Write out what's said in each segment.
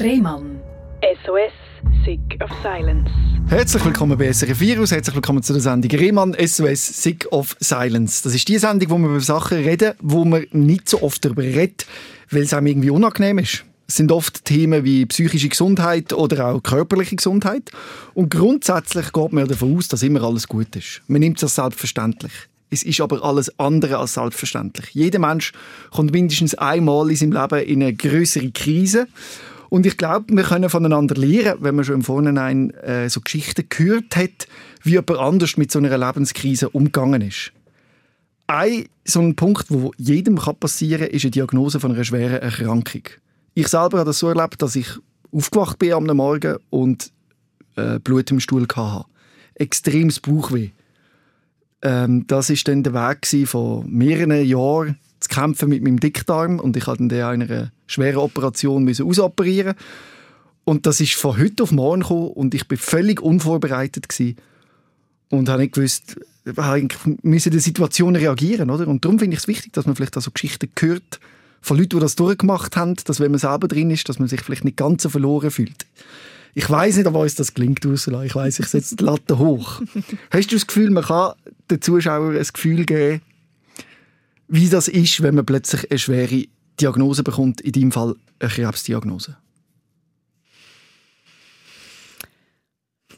Rehmann. SOS, Sick of Silence. Herzlich willkommen bei SRF Virus, herzlich willkommen zu der Sendung Rehmann SOS Sick of Silence. Das ist die Sendung, wo wir über Sachen reden, wo man nicht so oft darüber redet, weil es einem irgendwie unangenehm ist. Es sind oft Themen wie psychische Gesundheit oder auch körperliche Gesundheit. Und grundsätzlich geht man davon aus, dass immer alles gut ist. Man nimmt es als selbstverständlich. Es ist aber alles andere als selbstverständlich. Jeder Mensch kommt mindestens einmal in seinem Leben in eine größere Krise. Und ich glaube, wir können voneinander lernen, wenn man schon im Vorhinein äh, so Geschichten gehört hat, wie jemand anders mit so einer Lebenskrise umgegangen ist. Ein so ein Punkt, wo jedem passieren kann, ist eine Diagnose von einer schweren Erkrankung. Ich selber habe das so erlebt, dass ich aufgewacht bin am Morgen und äh, Blut im Stuhl hatte. Extremes Bauchweh. Ähm, das ist dann der Weg von mehreren Jahren zu kämpfen mit meinem Dickdarm und ich hatte dann einer schweren Operation müssen ausoperieren und das ist von heute auf morgen gekommen und ich bin völlig unvorbereitet gewesen und habe nicht gewusst, müssen die Situation reagieren, oder? Und darum finde ich es wichtig, dass man vielleicht auch so Geschichten hört von Leuten, die das durchgemacht haben, dass wenn man selber drin ist, dass man sich vielleicht nicht ganz so verloren fühlt. Ich weiß nicht, ob uns das gelingt, Ursula. Ich weiß, ich setze die Latte hoch. Hast du das Gefühl, man kann den Zuschauern ein Gefühl geben, wie das ist, wenn man plötzlich eine schwere Diagnose bekommt, in deinem Fall eine Krebsdiagnose?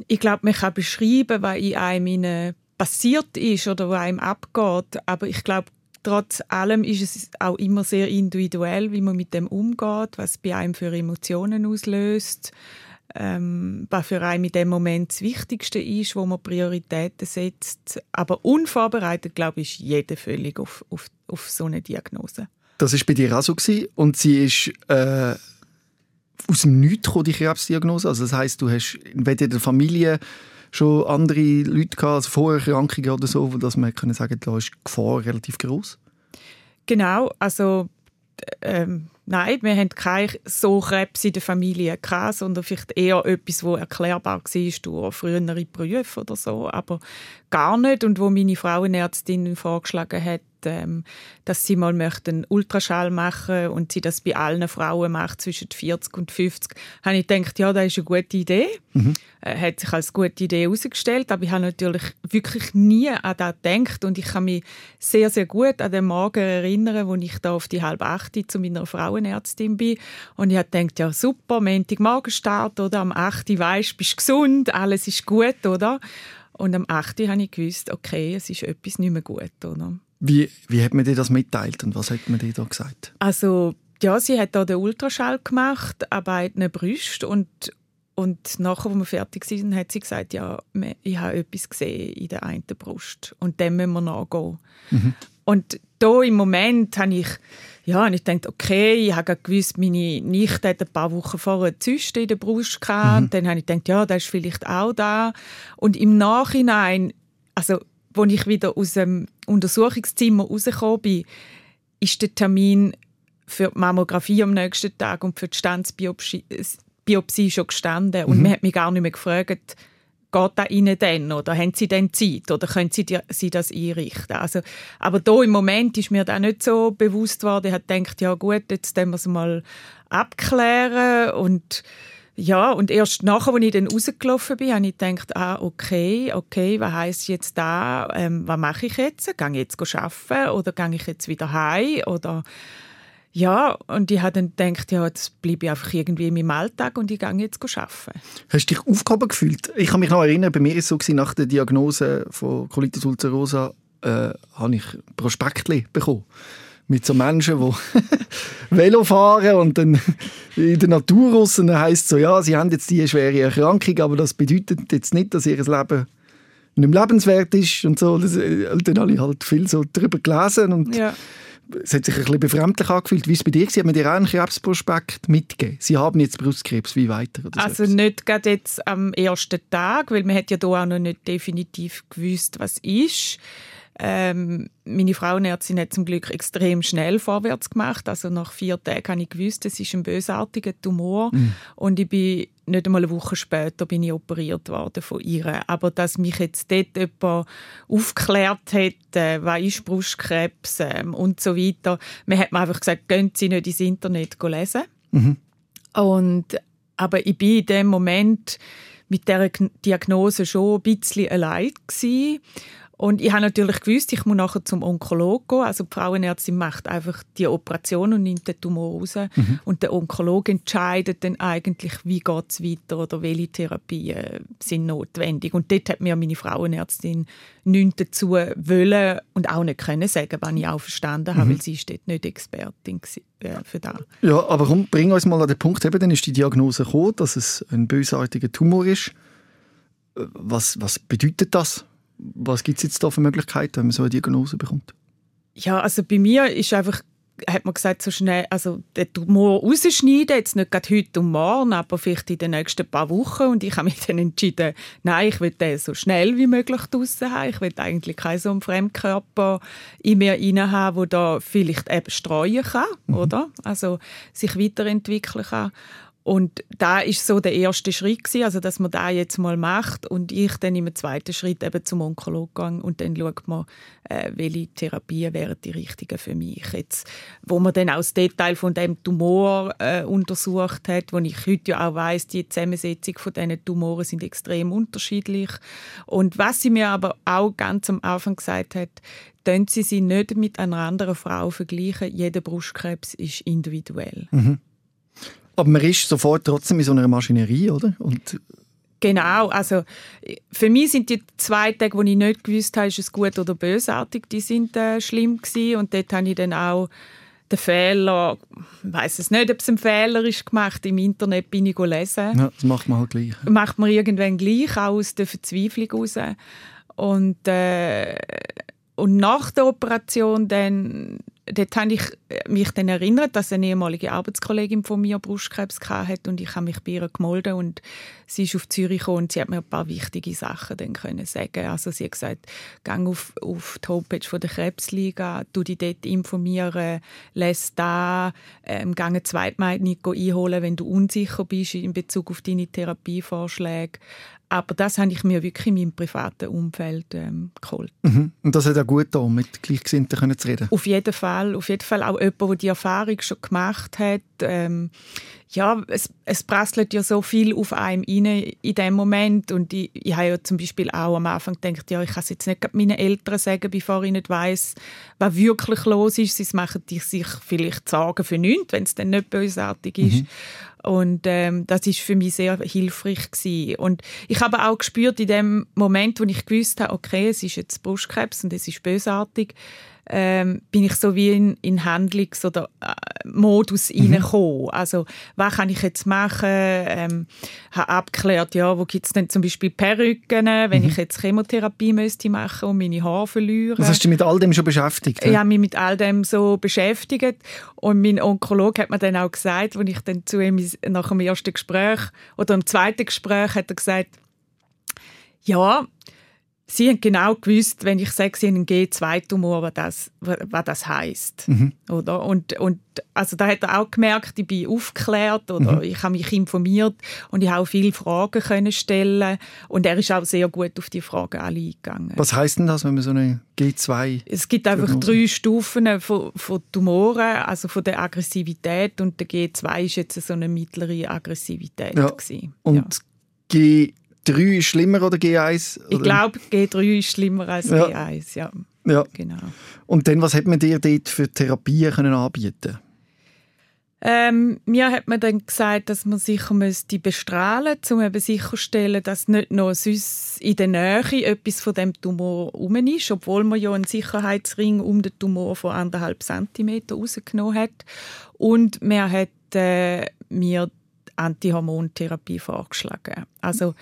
Ich glaube, man kann beschreiben, was in einem passiert ist oder was einem abgeht, aber ich glaube, trotz allem ist es auch immer sehr individuell, wie man mit dem umgeht, was bei einem für Emotionen auslöst, ähm, was für einen in dem Moment das Wichtigste ist, wo man Prioritäten setzt. Aber unvorbereitet, glaube ich, ist jeder völlig auf, auf, auf so eine Diagnose. Das war bei dir auch so gewesen. und sie ist äh, aus dem Nichts gekommen, die Krebsdiagnose. Also das heißt, du hast weder in der Familie schon andere Leute gehabt, also Vorerkrankungen oder so, dass man können sagen, da ist die Gefahr relativ groß. Genau, also ähm, nein, wir haben keine so Krebs in der Familie gehabt, sondern vielleicht eher etwas, wo erklärbar war durch frühere Berufe oder so, aber gar nicht. Und wo meine Frauenärztin vorgeschlagen hat, ähm, dass sie mal möchten Ultraschall machen und sie das bei allen Frauen macht zwischen 40 und 50, habe ich gedacht, ja, das ist eine gute Idee. Mhm. Äh, hat sich als gute Idee herausgestellt, aber ich habe natürlich wirklich nie an das gedacht und ich kann mich sehr, sehr gut an den Morgen erinnern, wo ich da auf die halb acht zu meiner Frauenärztin bin und ich habe gedacht, ja super, Montagmorgen Start oder am 8. weisst, bist gesund, alles ist gut, oder? Und am 8. habe ich gewusst, okay, es ist etwas nicht mehr gut, oder? Wie, wie hat man dir das mitteilt und was hat man dir da gesagt? Also, ja, sie hat da den Ultraschall gemacht an beiden Brüsten und, und nachher, als wir fertig sind, hat sie gesagt, ja, ich habe etwas gesehen in der einen Brust und dem müssen wir nachgehen. Mhm. Und da im Moment habe ich, ja, und ich dachte, okay, ich habe gewusst, meine Nichte hat ein paar Wochen vorher eine Zyste in der Brust gehabt. Mhm. Und dann habe ich gedacht, ja, das ist vielleicht auch da. Und im Nachhinein, also als ich wieder aus dem Untersuchungszimmer rausgekommen bin, ist der Termin für die Mammographie am nächsten Tag und für die Standsbiopsie Biopsie schon gestanden. Und mhm. man hat mich gar nicht mehr gefragt, geht das Ihnen denn? Oder haben Sie denn Zeit? Oder können Sie, Sie das einrichten? Also, aber da im Moment ist mir das nicht so bewusst worden. Ich habe gedacht, ja gut, jetzt müssen wir es mal abklären und ja, und erst nachher, als ich dann rausgelaufen bin, habe ich gedacht, ah, okay, okay, was heisst jetzt da, ähm, was mache ich jetzt? Gehe ich jetzt arbeiten oder gehe ich jetzt wieder heim? Oder ja, und ich habe dann gedacht, ja, jetzt bleibe ich einfach irgendwie in meinem Alltag und ich gehe jetzt arbeiten. Hast du dich aufgehoben gefühlt? Ich kann mich noch erinnern, bei mir war es so, nach der Diagnose von Colitis ulcerosa äh, habe ich Prospektli bekommen mit so Menschen, die Velo fahren und dann in der Natur raus, und dann heisst es so, ja, sie haben jetzt diese schwere Erkrankung, aber das bedeutet jetzt nicht, dass ihr Leben nicht mehr lebenswert ist und so. Das, äh, dann habe ich halt viel so darüber gelesen und ja. Es hat sich ein bisschen befremdlich angefühlt. Wie es bei dir war, hat man dir auch einen Krebsprospekt mitgegeben? Sie haben jetzt Brustkrebs, wie weiter? also so nicht gerade jetzt am ersten Tag, weil man hat ja da auch noch nicht definitiv gewusst, was ist. Ähm, meine Frauenärztin hat zum Glück extrem schnell vorwärts gemacht. Also nach vier Tagen habe ich gewusst, es ist ein bösartiger Tumor. Mhm. Und ich bin nicht einmal eine Woche später bin ich operiert worden von ihr. Aber dass mich jetzt dort jemand aufgeklärt hat, äh, was ist Brustkrebs äh, und so weiter. Man hat mir einfach gesagt, gehen Sie nicht ins Internet lesen. Mhm. Und aber ich bin in dem Moment mit der Diagnose schon ein bisschen allein gewesen. Und ich habe natürlich gewusst, ich muss nachher zum Onkologen gehen. Also die Frauenärztin macht einfach die Operation und nimmt den Tumor raus. Mhm. Und der Onkologe entscheidet dann eigentlich, wie geht es weiter oder welche Therapien sind notwendig. Und dort hat mir meine Frauenärztin nichts dazu wollen und auch nicht können sagen, was ich auch verstanden habe, mhm. weil sie ist dort nicht Expertin äh, für das. Ja, aber komm, bring uns mal an den Punkt, eben, dann ist die Diagnose gekommen, dass es ein bösartiger Tumor ist. Äh, was, was bedeutet das? Was gibt es jetzt da für Möglichkeiten, wenn man so eine Diagnose bekommt? Ja, also bei mir ist einfach hat man gesagt, so schnell, also den Tumor rausschneiden, jetzt nicht gerade heute und morgen, aber vielleicht in den nächsten paar Wochen. Und ich habe mich dann entschieden, nein, ich will den so schnell wie möglich draussen haben. Ich will eigentlich keinen so einen Fremdkörper in mir rein haben, der da vielleicht eben streuen kann, mhm. oder? Also sich weiterentwickeln kann. Und da ist so der erste Schritt gewesen, also dass man da jetzt mal macht und ich dann im zweiten Schritt eben zum Onkologen gehe und dann schaut man, äh, welche Therapien wären die richtigen für mich jetzt, wo man dann auch das Detail von dem Tumor äh, untersucht hat, wo ich heute ja auch weiß, die Zusammensetzung von diesen Tumoren sind extrem unterschiedlich und was sie mir aber auch ganz am Anfang gesagt hat, können Sie sie nicht mit einer anderen Frau vergleichen. Jeder Brustkrebs ist individuell. Mhm. Aber man ist sofort trotzdem in so einer Maschinerie, oder? Und Genau, also für mich sind die zwei Tage, wo ich nicht gewusst habe, ist es gut oder bösartig, die sind äh, schlimm gewesen. und dort habe ich dann auch den Fehler, ich weiß es nicht, ob es ein Fehler ist gemacht, im Internet bin ich lesen. Ja, das macht man halt gleich. Macht man irgendwann gleich, auch aus der Verzweiflung raus. Und, äh, und nach der Operation dann dort habe ich mich dann erinnert, dass eine ehemalige Arbeitskollegin von mir Brustkrebs hatte und ich habe mich bei ihr gemeldet und sie ist auf Zürich gekommen und sie hat mir ein paar wichtige Sachen dann können sagen. Also sie hat gesagt, gang auf, auf die Homepage von der Krebsliga, du dich dort informieren, lese da, ähm, gang eine Zweitmeinung einholen, wenn du unsicher bist in Bezug auf deine Therapievorschläge. Aber das habe ich mir wirklich in meinem privaten Umfeld ähm, geholt. Mhm. Und das hat auch gut da mit Gleichgesinnten zu reden? Auf jeden Fall. Auf jeden Fall auch jemand, der die Erfahrung schon gemacht hat. Ähm, ja, es, es prasselt ja so viel auf einem rein in dem Moment. Und ich, ich habe ja zum Beispiel auch am Anfang gedacht, ja, ich kann es jetzt nicht meinen Eltern sagen, bevor ich nicht weiss, was wirklich los ist. Sie machen sich vielleicht Sorgen für nichts, wenn es dann nicht bösartig ist. Mhm. Und ähm, das ist für mich sehr hilfreich gewesen. Und ich habe auch gespürt in dem Moment, wo ich gewusst habe, okay, es ist jetzt Brustkrebs und es ist bösartig, ähm, bin ich so wie in, in Handlungs- oder äh, Modus mhm. reingekommen. Also, was kann ich jetzt machen? Ähm, habe abgeklärt, ja, wo gibt es denn zum Beispiel Perücken, wenn mhm. ich jetzt Chemotherapie müsste machen und meine Haare verlieren. Was hast du mit all dem schon beschäftigt? Ich habe mich mit all dem so beschäftigt und mein Onkologe hat mir dann auch gesagt, als ich dann zu ihm nach dem ersten Gespräch oder im zweiten Gespräch hat er gesagt, ja, Sie haben genau gewusst, wenn ich sage, Sie haben einen G2-Tumor, was das, was das heisst. Mhm. Oder? Und, und also da hat er auch gemerkt, ich bin aufgeklärt oder mhm. ich habe mich informiert und ich habe auch viele Fragen können stellen und er ist auch sehr gut auf die Fragen alle eingegangen. Was heißt denn das, wenn man so eine G2 Es gibt einfach drei Stufen von, von Tumoren, also von der Aggressivität und der G2 ist jetzt so eine mittlere Aggressivität ja. Und ja. G 3 ist schlimmer oder G1? Ich glaube, G3 ist schlimmer als ja. G1, ja. ja. Genau. Und dann, was hat man dir dort für Therapien können anbieten ähm, mir hat man dann gesagt, dass man sicher müsste bestrahlen müsste, um eben sicherzustellen, dass nicht noch sonst in der Nähe etwas von dem Tumor herum ist, obwohl man ja einen Sicherheitsring um den Tumor von anderthalb Zentimeter rausgenommen hat. Und man hat äh, mir Antihormontherapie vorgeschlagen. Also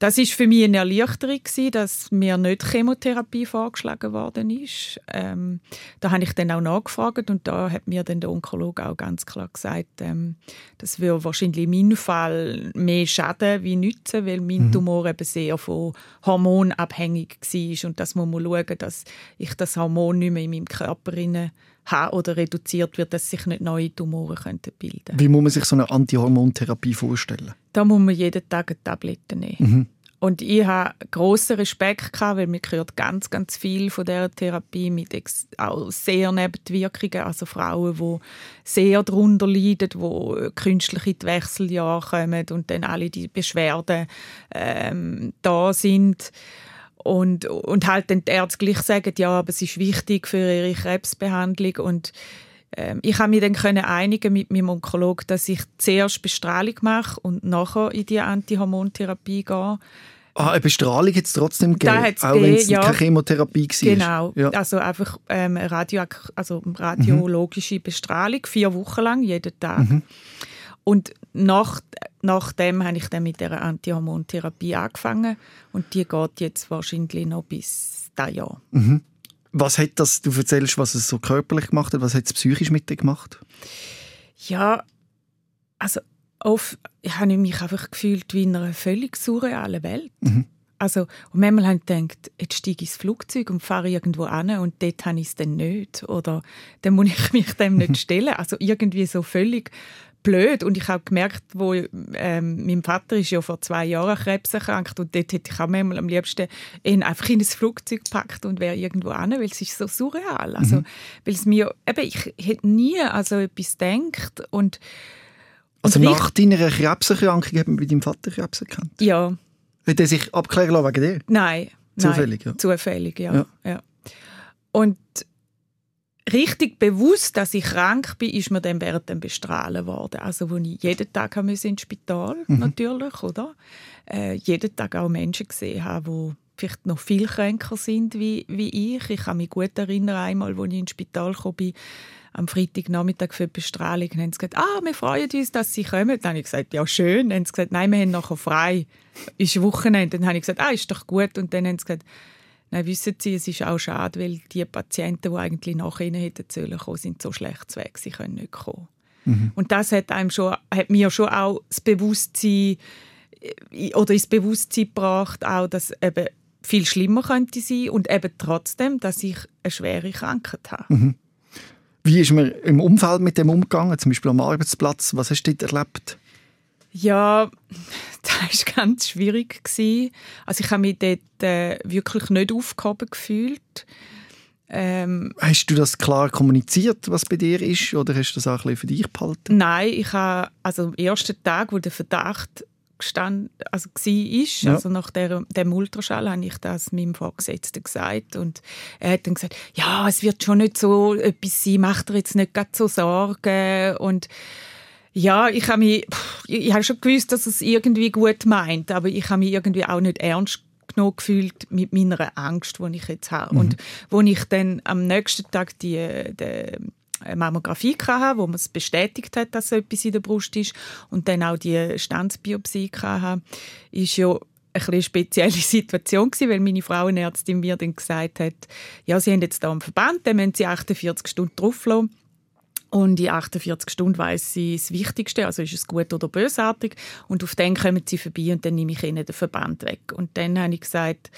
das ist für mich eine Erleichterung gewesen, dass mir nicht Chemotherapie vorgeschlagen worden ist. Ähm, da habe ich dann auch nachgefragt und da hat mir dann der Onkologe auch ganz klar gesagt, ähm, das würde wahrscheinlich in meinem Fall mehr schaden wie nützen, weil mein mhm. Tumor eben sehr von Hormon abhängig war und dass man muss schauen, dass ich das Hormon nicht mehr in meinem Körper habe oder reduziert wird, dass sich nicht neue Tumoren könnten bilden Wie muss man sich so eine Antihormontherapie vorstellen? Da muss man jeden Tag eine Tablette nehmen. Mhm. Und ich habe grossen Respekt gehabt, weil mir gehört ganz, ganz viel von dieser Therapie mit auch sehr Nebenwirkungen, also Frauen, die sehr darunter leiden, die künstlich in die Wechseljahre kommen und dann alle die Beschwerden ähm, da sind. Und, und halt dann die Ärzte gleich sagen, ja, aber es ist wichtig für ihre Krebsbehandlung und ähm, ich habe mich dann können einigen mit meinem Onkologen, dass ich zuerst Bestrahlung mache und nachher in die Antihormontherapie gehe. Ah, eine Bestrahlung hat es trotzdem gegeben, auch wenn es ja. keine Chemotherapie war? Genau, ja. also einfach ähm, Radio, also radiologische mhm. Bestrahlung, vier Wochen lang, jeden Tag. Mhm. Und nach, nachdem habe ich dann mit der Antihormontherapie angefangen und die geht jetzt wahrscheinlich noch bis das Jahr. Mhm. Was hat das, du erzählst, was es so körperlich gemacht hat, was hat es psychisch mit dir gemacht? Ja, also oft habe ich mich einfach gefühlt wie in einer völlig surrealen Welt. Mhm. Also, und manchmal habe ich gedacht, jetzt steige ich ins Flugzeug und fahre irgendwo an und dort habe ich es dann nicht. Oder dann muss ich mich dem nicht stellen. Also irgendwie so völlig blöd. Und ich habe gemerkt, wo ähm, mein Vater ist ja vor zwei Jahren Krebs erkrankt und dort hätte ich auch manchmal am liebsten ihn einfach in ein Flugzeug gepackt und wäre irgendwo an, weil es ist so surreal. Also, mhm. weil es mir, eben, ich hätte nie an so etwas gedacht und also nach deiner Krebserkrankung hat man bei deinem Vater Krebs erkannt? Ja. Hat er sich abklären lassen wegen dir? Nein. Zufällig, nein. ja. Zufällig, ja. ja. ja. Und richtig bewusst, dass ich krank bin, ist mir dann während dem Bestrahlen worden. Also wo ich jeden Tag ins Spital mhm. natürlich, oder? Äh, jeden Tag auch Menschen gesehen habe, die vielleicht noch viel kränker sind wie, wie ich. Ich kann mich gut erinnern, einmal, als ich ins Spital kam, bin, am Freitagnachmittag für die Bestrahlung, haben sie gesagt, ah, wir freuen uns, dass Sie kommen. Dann habe ich gesagt, ja, schön. Dann haben sie gesagt, nein, wir haben nachher frei. Ist Wochenende. Dann habe ich gesagt, ah, ist doch gut. Und dann haben sie gesagt, Nein, wissen Sie, es ist auch schade, weil die Patienten, die eigentlich nach ihnen hätten sollen kommen, sind so schlecht weg, sie können nicht kommen. Mhm. Und das hat einem schon, hat mir schon auch das Bewusstsein äh, oder ins Bewusstsein gebracht, auch, dass eben viel schlimmer könnte sein und eben trotzdem, dass ich eine schwere Krankheit habe. Mhm. Wie ist man im Umfeld mit dem umgegangen, zum Beispiel am Arbeitsplatz? Was hast du dort erlebt? Ja, das war ganz schwierig. Also ich habe mich dort äh, wirklich nicht aufgehoben gefühlt. Ähm, hast du das klar kommuniziert, was bei dir ist, oder hast du das auch ein bisschen für dich behalten? Nein, ich habe also am ersten Tag, wo der Verdacht gestand, also war, ja. also nach der, dem Ultraschall habe ich das meinem Vorgesetzten gesagt und er hat dann gesagt, ja, es wird schon nicht so etwas sein, macht er jetzt nicht so Sorgen und ja, ich habe mich, ich habe schon gewusst, dass es irgendwie gut meint, aber ich habe mich irgendwie auch nicht ernst genug gefühlt mit meiner Angst, die ich jetzt habe. Mhm. Und wo ich dann am nächsten Tag die, die Mammographie hatte, wo man es bestätigt hat, dass so etwas in der Brust ist, und dann auch die Standsbiopsie hatte, ist ja eine spezielle Situation gewesen, weil meine Frauenärztin mir dann gesagt hat, ja, sie haben jetzt da einen Verband, dann müssen sie 48 Stunden drauf lassen. Und in 48 Stunden weiß sie das Wichtigste, also ist es gut oder bösartig. Und auf den kommen sie vorbei und dann nehme ich ihnen den Verband weg. Und dann habe ich gesagt,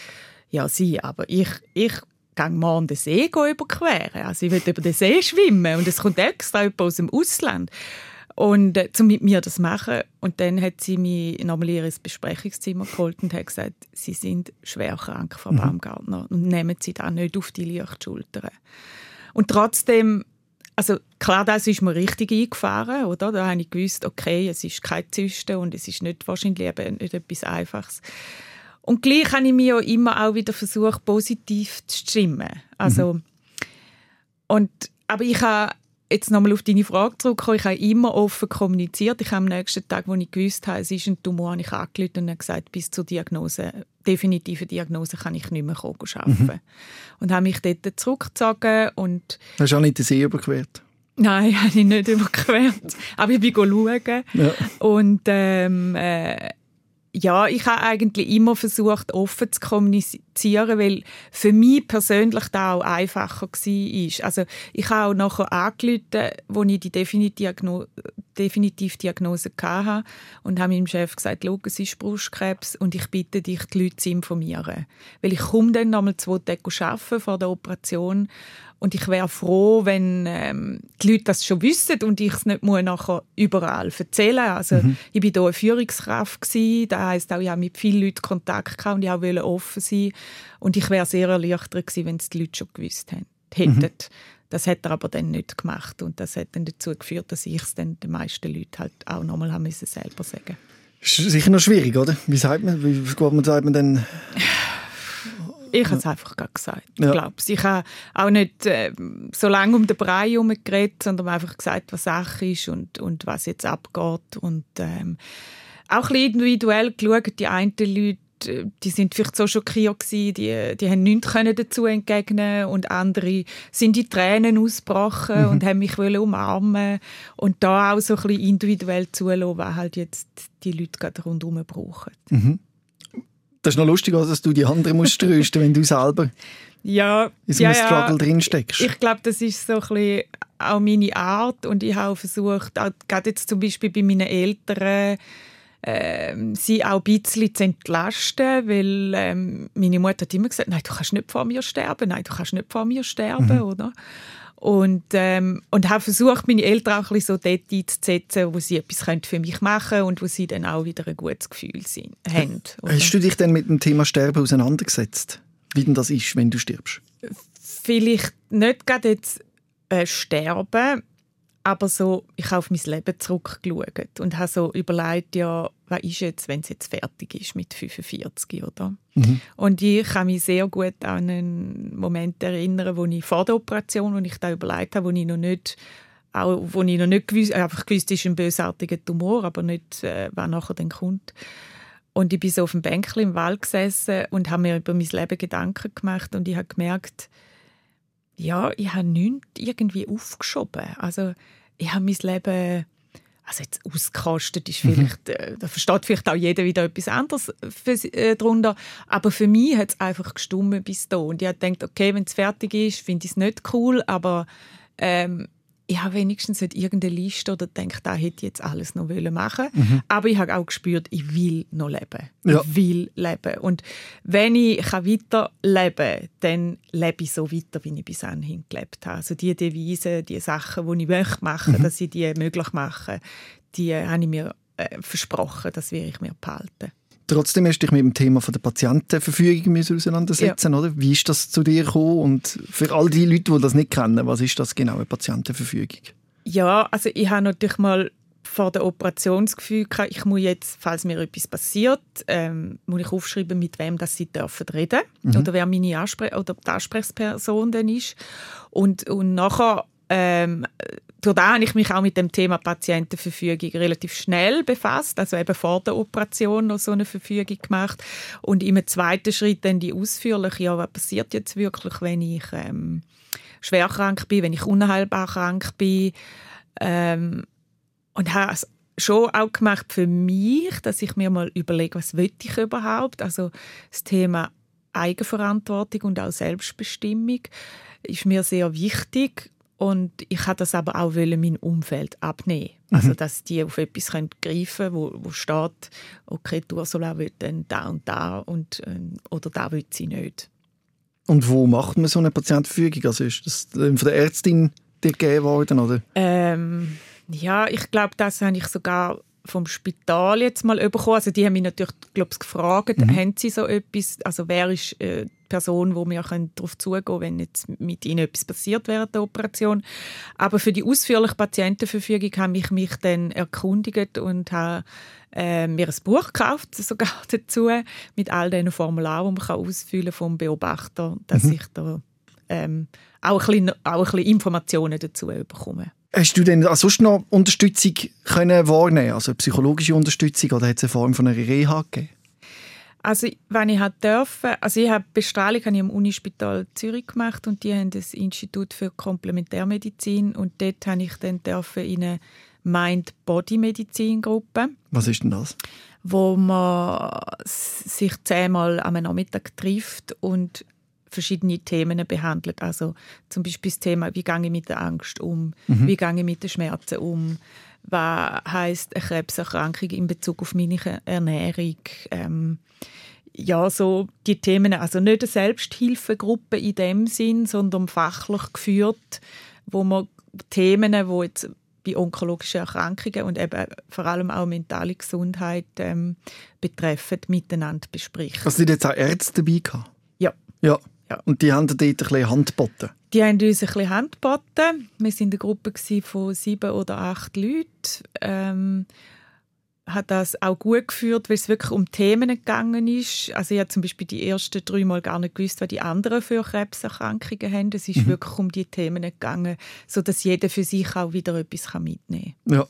ja, sie, aber ich, ich gehe morgen den See überqueren. Also ich will über den See schwimmen und es kommt extra jemand aus dem Ausland. Und äh, um mit mir das machen. Und dann hat sie mich nochmal in ihr Besprechungszimmer geholt und hat gesagt, sie sind schwer krank, Frau mhm. Baumgartner, und nehmen sie da nicht auf die Lichtschultern. Und trotzdem also klar, das ist mir richtig eingefahren, oder? Da habe ich gewusst, okay, es ist kein Zyste und es ist nicht wahrscheinlich eben nicht etwas Einfaches. Und gleich habe ich mir auch immer auch wieder versucht, positiv zu stimmen. Also, mhm. und, aber ich habe jetzt nochmal auf deine Frage zurückkommen, ich habe immer offen kommuniziert. Ich habe am nächsten Tag, als ich gewusst habe, es ist ein Tumor, habe ich angerufen und gesagt, bis zur Diagnose, definitive Diagnose kann ich nicht mehr arbeiten. Mhm. Und habe mich dort zurückgezogen. Und Hast du auch nicht den See überquert? Nein, habe ich nicht überquert. Aber ich bin schauen. Ja. Und ähm, äh, ja, ich habe eigentlich immer versucht, offen zu kommunizieren, weil für mich persönlich da auch einfacher war. Also ich habe auch nachher angerufen, als ich die definitive definitiv Diagnose hatte und habe meinem Chef gesagt, schau, es ist Brustkrebs und ich bitte dich, die Leute zu informieren. Weil ich komme dann nochmal zwei Tage arbeiten vor der Operation und ich wäre froh, wenn ähm, die Leute das schon wissen und ich es nicht muss nachher überall erzählen Also mhm. ich war hier eine Führungskraft, gewesen, das heisst auch, ich habe mit vielen Leuten Kontakt gehabt und ich wollte offen sein und ich wäre sehr erleichtert gewesen, wenn es die Leute schon gewusst hätten. Mhm. Das hat er aber dann nicht gemacht und das hat dann dazu geführt, dass ich es dann den meisten Leuten halt auch nochmal haben müssen selber sagen. Ist sicher noch schwierig, oder? Wie sagt man, wie man, sagt man denn? Ich habe es einfach gesagt. Ja. Ich glaube Ich habe auch nicht äh, so lange um den Brei herum geredet, sondern einfach gesagt, was Sache ist und, und was jetzt abgeht. Und ähm, auch ein bisschen individuell geschaut, die einen Leute die sind vielleicht so schockiert gewesen, die, die haben nichts dazu entgegnen und andere sind in Tränen ausgebrochen mhm. und haben mich umarmen und da auch so ein bisschen individuell zulassen, was halt jetzt die Leute gerade rundherum brauchen. Mhm. Das ist noch lustig, dass du die anderen musst trösten, wenn du selber ja, in so einem ja, Struggle drinsteckst. Ich glaube, das ist so ein bisschen auch meine Art und ich habe versucht, auch, gerade jetzt zum Beispiel bei meinen Eltern, ähm, sie auch ein bisschen zu entlasten, weil ähm, meine Mutter hat immer gesagt, nein, du kannst nicht vor mir sterben, nein, du kannst nicht vor mir sterben, mhm. oder? Und, ähm, und habe versucht, meine Eltern auch ein bisschen so dort einzusetzen, wo sie etwas für mich machen können und wo sie dann auch wieder ein gutes Gefühl sind, haben. Oder? Hast du dich denn mit dem Thema Sterben auseinandergesetzt? Wie denn das ist, wenn du stirbst? Vielleicht nicht gerade jetzt äh, sterben, aber so, ich habe auf mein Leben zurückgeschaut und habe so überlegt, ja, was ist jetzt, wenn es jetzt fertig ist mit 45, oder? Mhm. Und ich kann mich sehr gut an einen Moment erinnern, wo ich vor der Operation, wo ich da überlegt habe, wo ich noch nicht auch wo ich noch nicht gewusst, einfach gewusst, ist ein bösartiger Tumor, aber nicht, äh, was nachher dann kommt. Und ich bin so auf dem Bänkchen im Wald gesessen und habe mir über mein Leben Gedanken gemacht und ich habe gemerkt, ja, ich habe nichts irgendwie aufgeschoben. Also ich habe mein Leben also jetzt ausgekostet ist mhm. vielleicht, mhm. da versteht vielleicht auch jeder wieder etwas anderes für, äh, darunter. Aber für mich hat es einfach gestummen bis da. Und ich habe gedacht, okay, wenn es fertig ist, finde ich es nicht cool, aber ähm, ich habe wenigstens nicht irgendeine Liste oder denke, da hätte ich jetzt alles noch machen mhm. Aber ich habe auch gespürt, ich will noch leben. Ja. Ich will leben. Und wenn ich weiter leben kann, dann lebe ich so weiter, wie ich bis anhin gelebt habe. Also die Devise, die Sachen, die ich möchte machen, mhm. dass ich die möglich mache, die habe ich mir äh, versprochen, das werde ich mir behalten. Trotzdem hast du dich mit dem Thema von der Patientenverfügung auseinandersetzen, ja. oder? Wie ist das zu dir gekommen? Und für all die Leute, die das nicht kennen, was ist das genau, eine Patientenverfügung? Ja, also ich habe natürlich mal vor der Operation das Gefühl gehabt, ich muss jetzt, falls mir etwas passiert, ähm, muss ich aufschreiben, mit wem das sie dürfen reden mhm. oder wer meine Anspre oder die Ansprechperson dann ist. Und, und nachher ähm, das habe ich mich auch mit dem Thema Patientenverfügung relativ schnell befasst, also eben vor der Operation noch so eine Verfügung gemacht. Und im zweiten Schritt dann die ausführliche, ja, was passiert jetzt wirklich, wenn ich ähm, schwer krank bin, wenn ich unheilbar krank bin? Ähm, und habe es schon auch gemacht für mich, dass ich mir mal überlege, was will ich überhaupt, also das Thema Eigenverantwortung und auch Selbstbestimmung ist mir sehr wichtig und ich habe das aber auch wollen, mein Umfeld abnehmen. Mhm. Also, dass die auf etwas können greifen können, wo, wo steht, okay, die Ursula will dann da und da und, ähm, oder da will sie nicht. Und wo macht man so eine Patientenverfügung? Also ist das von der Ärztin dir gegeben worden? Oder? Ähm, ja, ich glaube, das habe ich sogar vom Spital jetzt mal bekommen. Also die haben mich natürlich glaub, gefragt, mhm. haben sie so etwas, also wer ist äh, Person, wo wir darauf zugehen können, wenn jetzt mit ihnen etwas passiert während der Operation. Aber für die ausführliche Patientenverfügung habe ich mich dann erkundigt und habe äh, mir ein Buch gekauft, sogar dazu, mit all diesen Formularen, die man ausfüllen kann vom Beobachter, dass mhm. ich da ähm, auch, ein bisschen, auch ein bisschen Informationen dazu bekomme. Hast du denn sonst noch Unterstützung können wahrnehmen also psychologische Unterstützung oder hat es eine Form von einer Reha gegeben? Also, wenn ich halt dürfen, also ich habe Bestrahlung habe ich am Unispital Zürich gemacht und die haben das Institut für Komplementärmedizin und dort habe ich dann dürfen in eine Mind-Body-Medizin-Gruppe. Was ist denn das? Wo man sich zehnmal am Nachmittag trifft und verschiedene Themen behandelt. Also zum Beispiel das Thema, wie gehe ich mit der Angst um, mhm. wie gehe ich mit den Schmerzen um, was heißt eine Krebserkrankung in Bezug auf meine Ernährung. Ähm, ja, so die Themen, also nicht eine Selbsthilfegruppe in dem Sinn, sondern fachlich geführt, wo man Themen, die jetzt bei onkologischen Erkrankungen und eben vor allem auch mentale Gesundheit ähm, betreffen, miteinander bespricht. Hast du jetzt auch Ärzte dabei gehabt? Ja. ja. ja. Und die haben dort ein bisschen Hand geboten? Die haben uns ein bisschen Hand geboten. Wir waren eine Gruppe von sieben oder acht Leuten. Ähm, hat das auch gut geführt, weil es wirklich um Themen gegangen ist. Also ich habe zum Beispiel die ersten drei Mal gar nicht gewusst, was die anderen für Krebserkrankungen haben. Es ist mhm. wirklich um die Themen gegangen, sodass jeder für sich auch wieder etwas mitnehmen kann. Ja,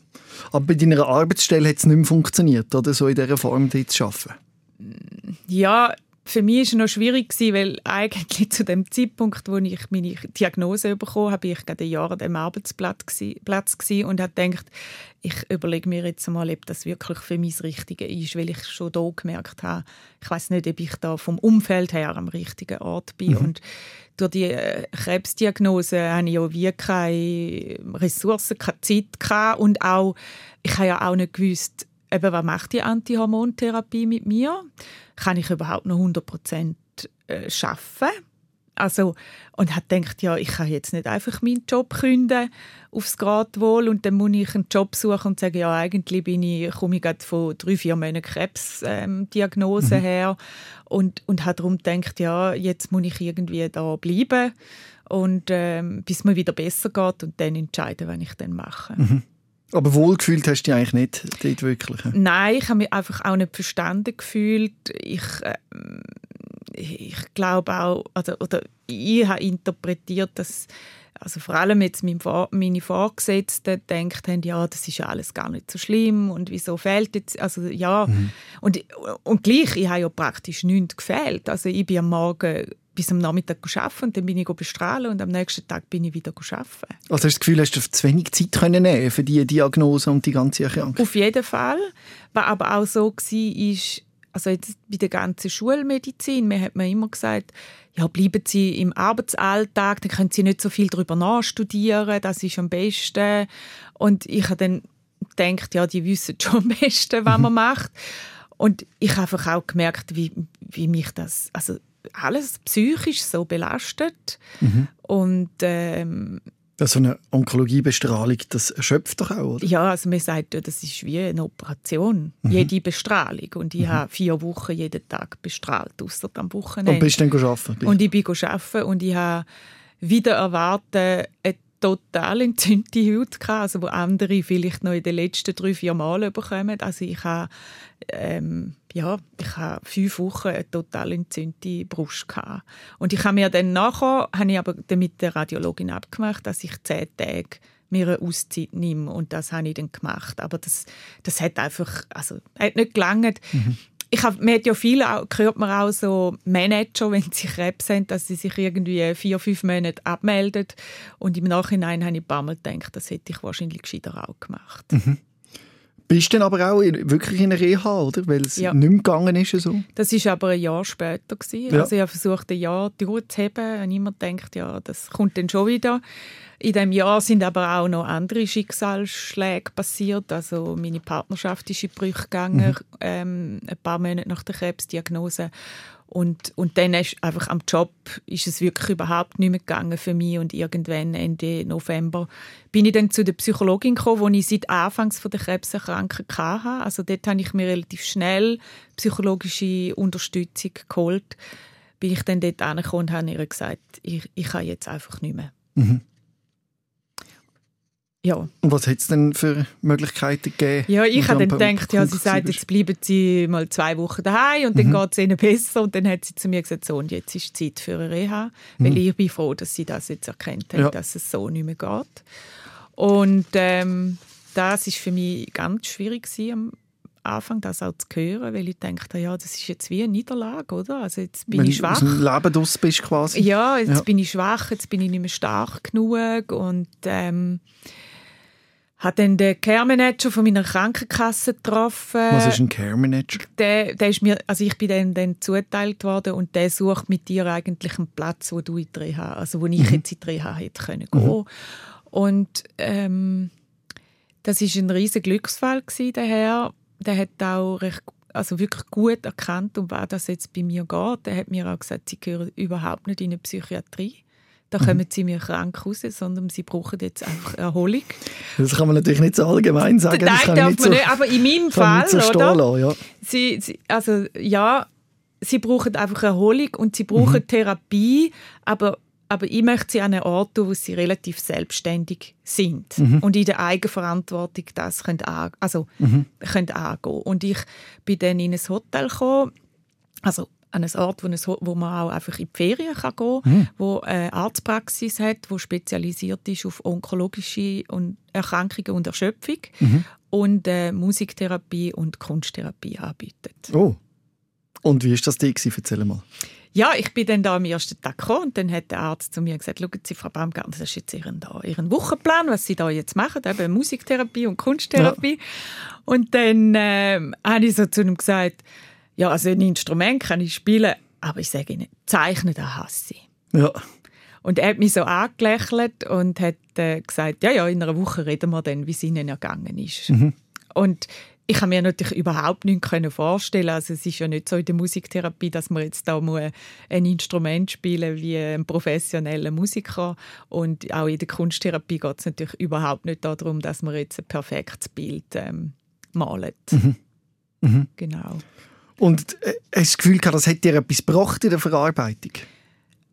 aber bei deiner Arbeitsstelle hat es nicht mehr funktioniert, oder so in dieser Form die zu arbeiten? Ja, für mich war es noch schwierig, weil eigentlich zu dem Zeitpunkt, wo ich meine Diagnose bekommen habe, ich gerade ein Jahr an dem Arbeitsplatz gewesen und habe gedacht, ich überlege mir jetzt mal, ob das wirklich für mich das Richtige ist, weil ich schon da gemerkt habe, ich weiß nicht, ob ich da vom Umfeld her am richtigen Ort bin. Mhm. Und durch die äh, Krebsdiagnose hatte ich ja wie keine Ressourcen, keine Zeit gehabt und auch, ich habe ja auch nicht gewusst, eben, was macht die Antihormontherapie mit mir? Kann ich überhaupt noch 100 Prozent äh, arbeiten? Also, und hat gedacht, ja, ich kann jetzt nicht einfach meinen Job künden aufs Gradwohl und dann muss ich einen Job suchen und sagen, ja, eigentlich bin ich, komme ich gerade von drei, vier Monaten Krebsdiagnose ähm, mhm. her und, und hat darum gedacht, ja, jetzt muss ich irgendwie da bleiben und ähm, bis mir wieder besser geht und dann entscheiden, was ich dann mache. Mhm. Aber wohlgefühlt hast du dich eigentlich nicht dort wirklich? Nein, ich habe mich einfach auch nicht verstanden gefühlt. Ich, äh, ich glaube auch, also, oder ich habe interpretiert, dass also vor allem jetzt meine Vorgesetzten denkt haben, ja, das ist ja alles gar nicht so schlimm und wieso fehlt jetzt, also ja, mhm. und, und gleich, ich habe ja praktisch nichts gefehlt. Also ich bin am Morgen bis am Nachmittag arbeiten und dann bin ich bestrahlen und am nächsten Tag bin ich wieder arbeiten. Also hast du das Gefühl, hast du zu wenig Zeit können nehmen für die Diagnose und die ganze Erkrankung? Auf jeden Fall. Was aber auch so war, ist, also jetzt bei der ganzen Schulmedizin, mir hat man immer gesagt, ja, bleiben Sie im Arbeitsalltag, dann können Sie nicht so viel darüber nachstudieren, das ist am besten. Und ich habe dann gedacht, ja, die wissen schon am besten, was man macht. Und ich habe einfach auch gemerkt, wie, wie mich das, also alles psychisch so belastet. Mhm. Und ähm, so eine Onkologiebestrahlung, das erschöpft doch auch, oder? Ja, also man sagt ja, das ist wie eine Operation, mhm. jede Bestrahlung. Und ich mhm. habe vier Wochen jeden Tag bestrahlt, außer am Wochenende. Und bist du dann arbeiten? Und ich bin arbeiten und ich habe wieder erwartet, eine total entzündete Haut gehabt, also wo andere vielleicht noch in den letzten drei, vier Mal bekommen. Also ich habe, ähm, ja, ich habe fünf Wochen eine total entzündete Brust gehabt. Und ich habe mir dann nachher, habe ich aber mit der Radiologin abgemacht, dass ich zehn Tage mir eine Auszeit nehme und das habe ich dann gemacht. Aber das, das hat einfach, also hat nicht gelangt. Mhm ich habe, man hat ja viel, hört man auch so Manager, wenn sie Krebs haben, dass sie sich irgendwie vier, fünf Monate abmelden. Und im Nachhinein habe ich ein paar Mal gedacht, das hätte ich wahrscheinlich gescheiter auch gemacht. Mhm. Bist du dann aber auch in, wirklich in der Reha, oder? Weil es ja. nicht mehr gegangen ist? So? Das war aber ein Jahr später. Gewesen. Ja. Also ich habe versucht, ein Jahr durchzuheben und immer gedacht, ja, das kommt dann schon wieder. In diesem Jahr sind aber auch noch andere Schicksalsschläge passiert. Also meine Partnerschaft ist in Brüche gegangen, mhm. ähm, ein paar Monate nach der Krebsdiagnose. Und, und dann ist einfach am Job ist es wirklich überhaupt nicht mehr gegangen für mich. Und irgendwann Ende November bin ich dann zu der Psychologin gekommen, die ich seit Anfangs von der Krebserkrankung hatte. Also dort habe ich mir relativ schnell psychologische Unterstützung geholt. Bin ich dann dort angekommen und habe ihr gesagt, ich, ich kann jetzt einfach nicht mehr. Mhm. Ja. Und was hat es denn für Möglichkeiten gegeben? Ja, ich habe dann gedacht, ja, sie sagt, jetzt bleiben sie mal zwei Wochen daheim und dann mhm. geht es ihnen besser. Und dann hat sie zu mir gesagt, so, und jetzt ist Zeit für eine Reha. Mhm. Weil ich bin froh, dass sie das jetzt erkennt hat, ja. dass es so nicht mehr geht. Und ähm, das ist für mich ganz schwierig am Anfang, das auch zu hören, weil ich dachte, ja, das ist jetzt wie eine Niederlage, oder? Also jetzt bin Wenn ich schwach. Wenn du Leben draus bist quasi. Ja, jetzt ja. bin ich schwach, jetzt bin ich nicht mehr stark genug und ähm, habe dann den Care Manager von meiner Krankenkasse getroffen. Was ist ein Care Manager? Der, der ist mir, also ich bin dann, dann zuteilt worden und der sucht mit dir eigentlich einen Platz, wo du in die Reha, also wo ich mhm. jetzt in die Reha hätte können gehen. Mhm. Und ähm, Das ist ein riesiger Glücksfall gewesen, der Herr. Der hat auch recht, also wirklich gut erkannt, um was das jetzt bei mir geht. Der hat mir auch gesagt, sie gehören überhaupt nicht in eine Psychiatrie. Da Mhm. kommen sie mir krank raus, sondern sie brauchen jetzt einfach Erholung. Das kann man natürlich nicht so allgemein sagen. das Nein, kann darf man nicht nicht, aber in meinem so, Fall, so oder? lassen, ja. Sie, sie, also ja, sie brauchen einfach Erholung und sie brauchen Mhm. Therapie, aber, aber ich möchte sie an einen Ort tun, wo sie relativ selbstständig sind Mhm. und in der Eigenverantwortung das können, an, also, Mhm. können angehen. Und ich bin dann in ein Hotel gekommen, also an einen Ort, wo, ein, wo man auch einfach in die Ferien kann gehen kann, Mhm. wo eine Arztpraxis hat, wo spezialisiert ist auf onkologische und Erkrankungen und Erschöpfung Mhm. und äh, Musiktherapie und Kunsttherapie anbietet. Oh. Und wie war das dir? Erzähl mal. Ja, ich bin dann da am ersten Tag gekommen und dann hat der Arzt zu mir gesagt, schauen Sie, Frau Baumgartner, das ist jetzt Ihren, da, Ihren Wochenplan, was Sie da jetzt machen, eben Musiktherapie und Kunsttherapie. Und dann ähm, habe ich so zu ihm gesagt, ja, also ein Instrument kann ich spielen, aber ich sage Ihnen, zeichnen, das hasse ich. Ja. Und er hat mich so angelächelt und hat äh, gesagt, ja, ja, in einer Woche reden wir dann, wie es Ihnen ergangen ist. Und ich kann mir natürlich überhaupt nicht können vorstellen. Also es ist ja nicht so in der Musiktherapie, dass man jetzt da muss ein Instrument spielen wie ein professioneller Musiker. Und auch in der Kunsttherapie geht es natürlich überhaupt nicht darum, dass man jetzt ein perfektes Bild ähm, malt. Genau. Und äh, hast du das Gefühl gehabt, das hat dir etwas gebracht in der Verarbeitung?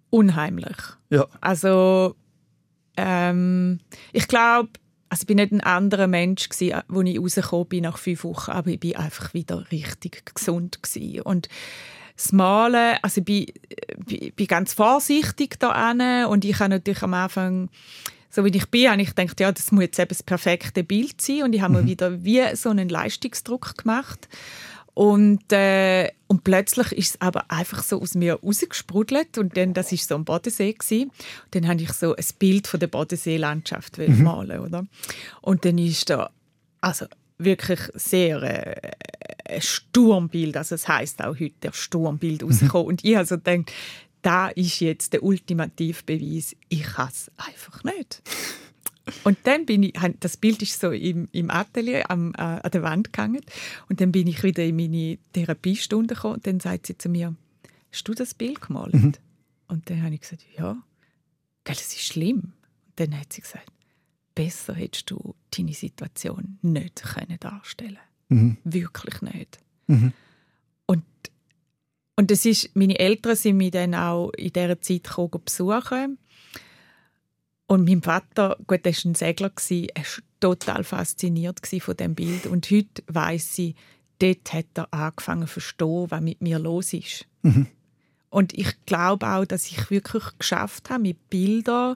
Unheimlich. Ja. Also ähm, ich glaube, also ich bin nicht ein anderer Mensch als ich rausgekommen bin nach fünf Wochen, aber ich bin einfach wieder richtig gesund gsi. und das Malen, also ich bin, bin, bin ganz vorsichtig da und ich habe natürlich am Anfang so wie ich bin, habe ich gedacht, ja, das muss jetzt eben das perfekte Bild sein und ich habe mir wieder wie so einen Leistungsdruck gemacht und, äh, und plötzlich ist es aber einfach so aus mir rausgesprudelt und dann, das ist so ein Bodensee gewesen. Und dann habe ich so ein Bild von der Bodenseelandschaft mhm. malen, oder? Und dann ist da, also wirklich sehr äh, ein Sturmbild, also es heißt auch heute der Sturmbild rausgekommen. Und ich also gedacht, da ist jetzt der ultimative Beweis, ich kann es einfach nicht. Und dann bin ich, das Bild ist so im, im Atelier am, äh, an der Wand gehangen. Und dann bin ich wieder in meine Therapiestunde gekommen. Und dann sagt sie zu mir, hast du das Bild gemalt? Mhm. Und dann habe ich gesagt, ja. Gell, das ist schlimm. Und dann hat sie gesagt, besser hättest du deine Situation nicht können darstellen mhm. Wirklich nicht. Mhm. Und, und das ist, meine Eltern sind mich dann auch in dieser Zeit gekommen, besuchen. Und mein Vater, gut, er war ein Segler, er war total fasziniert von diesem Bild. Und heute weiss sie, dort hat er angefangen zu verstehen, was mit mir los ist. Mhm. Und ich glaube auch, dass ich wirklich geschafft habe, mit Bildern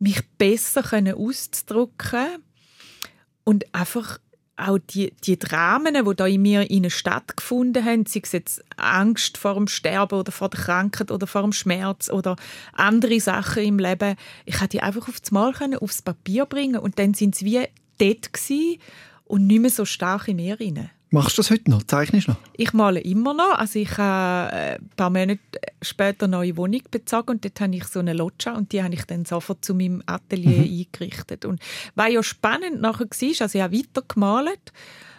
mich besser auszudrücken und einfach auch die, die Dramen, die da in mir stattgefunden haben, sei es jetzt Angst vor dem Sterben oder vor der Krankheit oder vor dem Schmerz oder andere Sachen im Leben, ich konnte die einfach aufs Mal können, aufs Papier bringen und dann sind sie wie dort und nicht mehr so stark in mir rein. Machst du das heute noch? Zeichnest du noch? Ich male immer noch. Also ich habe ein paar Monate später eine neue Wohnung bezogen und dort habe ich so eine Loggia und die habe ich dann sofort zu meinem Atelier mhm. eingerichtet. Und was ja spannend nachher war, also ich habe weiter gemalt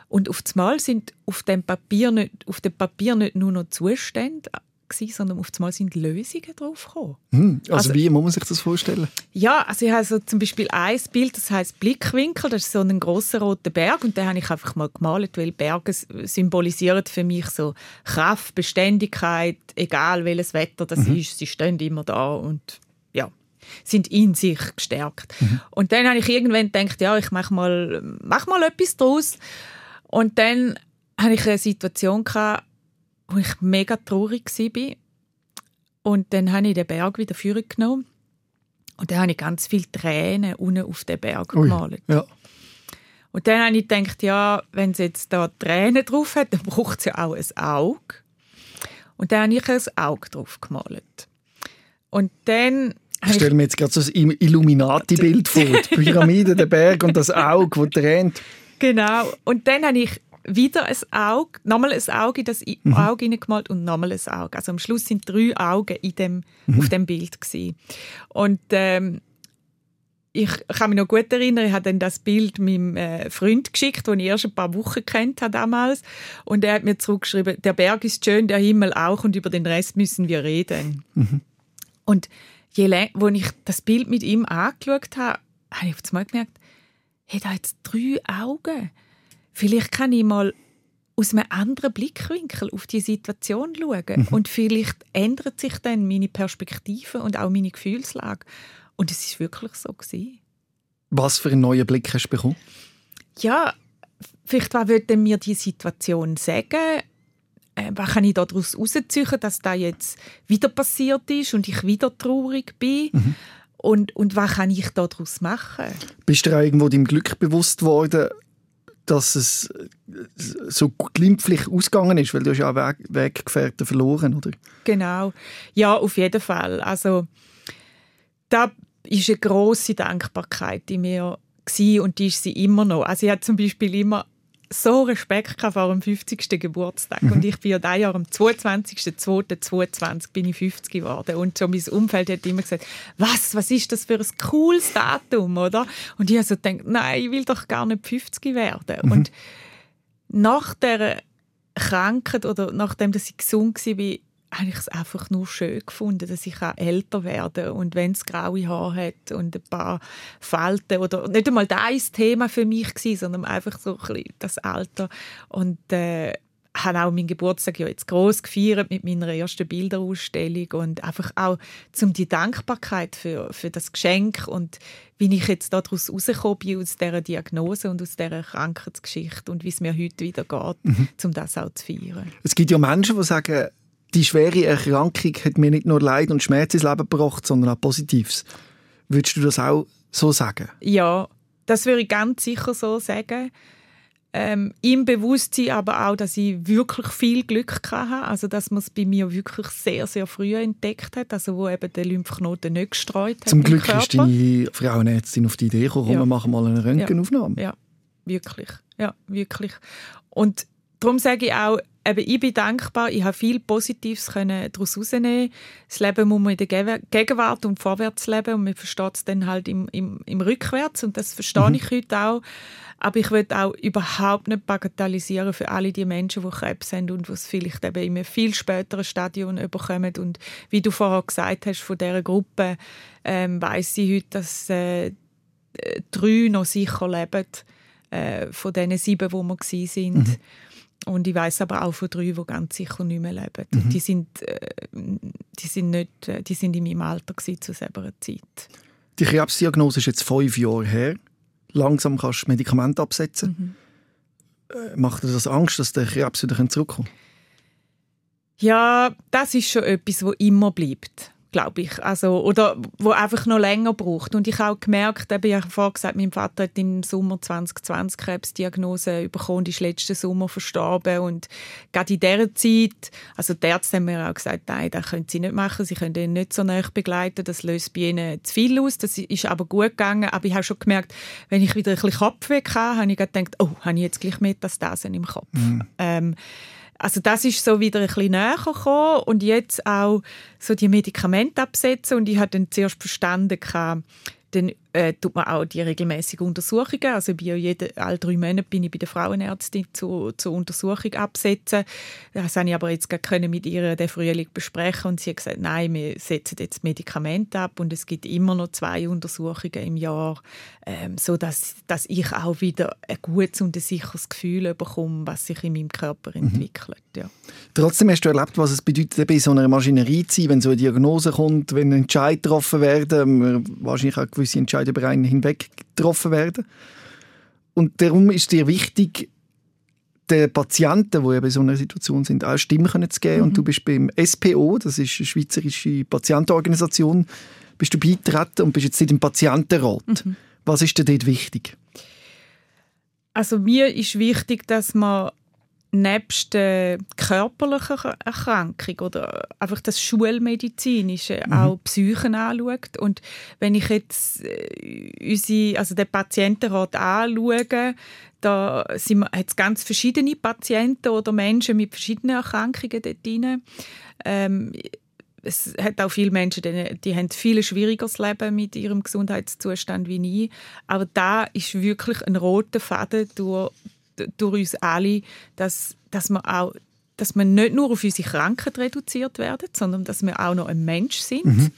und auf das Mal sind auf dem Papier nicht, auf dem Papier nicht nur noch Zustände gewesen, sondern auf einmal sind Lösungen drauf gekommen. Hm, also, also, wie muss man sich das vorstellen? Ja, also ich habe so zum Beispiel ein Bild, das heißt Blickwinkel, das ist so ein großer roter Berg und den habe ich einfach mal gemalt, weil Berge symbolisieren für mich so Kraft, Beständigkeit, egal welches Wetter das mhm. ist, sie stehen immer da und ja, sind in sich gestärkt. Mhm. Und dann habe ich irgendwann gedacht, ja, ich mache mal, mach mal etwas draus und dann habe ich eine Situation gehabt, wo ich mega traurig war. Und dann habe ich den Berg wieder führen genommen. Und dann habe ich ganz viele Tränen unten auf den Berg Ui, gemalt. Ja. Und dann habe ich gedacht, ja, wenn es jetzt da Tränen drauf hat, dann braucht es ja auch ein Auge. Und dann habe ich ein Auge drauf gemalt. Und dann ich stelle mir jetzt gerade so ein Illuminati-Bild vor. Die Pyramide, der Berg und das Auge, das tränt. Genau. Und dann habe ich wieder ein Auge, nochmal ein Auge in das mhm. Auge hineingemalt und nochmal ein Auge. Also am Schluss sind drei Augen in dem, mhm. auf dem Bild gewesen. Und ähm, ich kann mich noch gut erinnern, ich habe dann das Bild meinem äh, Freund geschickt, den ich erst ein paar Wochen kennt habe damals. Und er hat mir zurückgeschrieben, der Berg ist schön, der Himmel auch und über den Rest müssen wir reden. Mhm. Und je länger, als ich das Bild mit ihm angeschaut habe, habe ich auf einmal gemerkt, hey, da hat jetzt drei Augen. Vielleicht kann ich mal aus einem anderen Blickwinkel auf die Situation schauen. Mhm. Und vielleicht ändert sich dann meine Perspektive und auch meine Gefühlslage. Und es ist wirklich so gewesen. Was für einen neuen Blick hast du bekommen? Ja, vielleicht was würde mir die Situation sagen? Äh, was kann ich daraus herausziehen, dass das jetzt wieder passiert ist und ich wieder traurig bin? Mhm. Und, und was kann ich daraus machen? Bist du irgendwo deinem Glück bewusst worden, dass es so glimpflich ausgegangen ist, weil du hast ja Weg Weggefährten verloren, oder? Genau, ja, auf jeden Fall. Also da ist eine große Dankbarkeit in mir und die ist sie immer noch. Also ich habe zum Beispiel immer so Respekt vor dem 50. Geburtstag. Mhm. Und ich bin ja dieses Jahr am 22.02.22 bin ich 50 geworden. Und so mein Umfeld hat immer gesagt, was, was ist das für ein cooles Datum, oder? Und ich habe so gedacht, nein, ich will doch gar nicht 50 werden. Mhm. Und nach der Krankheit oder nachdem dass ich gesund war, habe ich es einfach nur schön gefunden, dass ich auch älter werde und wenn es graue Haare hat und ein paar Falten oder nicht einmal das ein Thema für mich gewesen, sondern einfach so ein bisschen das Alter und äh, habe auch meinen Geburtstag ja jetzt groß gefeiert mit meiner ersten Bilderausstellung und einfach auch zum die Dankbarkeit für, für das Geschenk und wie ich jetzt daraus rausgekommen bin aus dieser Diagnose und aus dieser Krankheitsgeschichte und wie es mir heute wieder geht, mhm. um das auch zu feiern. Es gibt ja Menschen, die sagen, die schwere Erkrankung hat mir nicht nur Leid und Schmerz ins Leben gebracht, sondern auch Positives. Würdest du das auch so sagen? Ja, das würde ich ganz sicher so sagen. Ähm, Im Bewusstsein aber auch, dass ich wirklich viel Glück hatte. Also, dass man es bei mir wirklich sehr, sehr früh entdeckt hat. Also, wo eben der Lymphknoten nicht gestreut hat. Zum Glück ist deine Frauenärztin auf die Idee gekommen, ja. wir machen mal eine Röntgenaufnahme. Ja. ja, wirklich. Ja, wirklich. Und darum sage ich auch, eben, ich bin dankbar, ich habe viel Positives daraus herausnehmen Das Leben muss man in der Gegenwart und vorwärts leben und man versteht es dann halt im, im, im Rückwärts und das verstehe mhm. ich heute auch. Aber ich will auch überhaupt nicht bagatellisieren für alle die Menschen, die Krebs haben und was vielleicht eben in einem viel späteren Stadium bekommen. Und wie du vorher gesagt hast, von dieser Gruppe ähm, weiss ich heute, dass äh, drei noch sicher leben, äh, von diesen sieben, wo wir waren. Mhm. Und ich weiß aber auch von drei, die ganz sicher nicht mehr leben. Mhm. Die, sind, äh, die, sind nicht, äh, die sind in meinem Alter zu selber Zeit. Die Krebsdiagnose ist jetzt fünf Jahre her. Langsam kannst du Medikamente absetzen. Mhm. Äh, macht dir das Angst, dass der Krebs wieder zurückkommt? Ja, das ist schon etwas, was immer bleibt glaube ich. Also, oder wo einfach noch länger braucht. Und ich habe auch gemerkt, eben, ich habe vorhin gesagt, mein Vater hat im Sommer 2020 Krebsdiagnose bekommen und ist letzten Sommer verstorben. Und gerade in dieser Zeit, also die Ärzte haben mir auch gesagt, nein, das können sie nicht machen, sie können ihn nicht so nah begleiten, das löst bei ihnen zu viel aus. Das ist aber gut gegangen. Aber ich habe schon gemerkt, wenn ich wieder ein bisschen Kopfweh hatte, habe ich gedacht, oh, habe ich jetzt gleich Metastasen im Kopf. Mhm. Ähm, also das ist so wieder ein bisschen näher gekommen und jetzt auch so die Medikamente absetzen. Und ich habe dann zuerst verstanden, dann äh, tut man auch die regelmäßigen Untersuchungen. Also bei jede, alle drei Monate bin ich bei der Frauenärztin zu, zur Untersuchung absetzen. Das habe ich aber jetzt können mit ihr den Frühling besprechen und sie hat gesagt, nein, wir setzen jetzt Medikamente ab und es gibt immer noch zwei Untersuchungen im Jahr, ähm, so dass, dass ich auch wieder ein gutes und ein sicheres Gefühl bekomme, was sich in meinem Körper mhm. entwickelt. Ja. Trotzdem hast du erlebt, was es bedeutet, bei so einer Maschinerie zu sein, wenn so eine Diagnose kommt, wenn Entscheid getroffen werden, wahrscheinlich auch gewisse Entscheidungen über einen hinweg getroffen werden. Und darum ist es dir wichtig, den Patienten, die in so einer Situation sind, auch Stimmen zu geben. Mhm. Und du bist beim SPO, das ist eine schweizerische Patientenorganisation, bist du beitreten und bist jetzt im Patientenrat. Mhm. Was ist dir dort wichtig? Also mir ist wichtig, dass man nebst der körperlichen Erkrankung oder einfach das Schulmedizinische mhm. auch Psychen anschaut. Und wenn ich jetzt äh, unsere, also den Patientenrat anschaue, da hat es ganz verschiedene Patienten oder Menschen mit verschiedenen Erkrankungen dort drin. Ähm, es hat auch viele Menschen, die, die haben viel schwierigeres Leben mit ihrem Gesundheitszustand wie ich. Aber da ist wirklich ein roter Faden durch, durch uns alle, dass, dass wir auch dass wir nicht nur auf unsere Krankheit reduziert werden, sondern dass wir auch noch ein Mensch sind, mhm.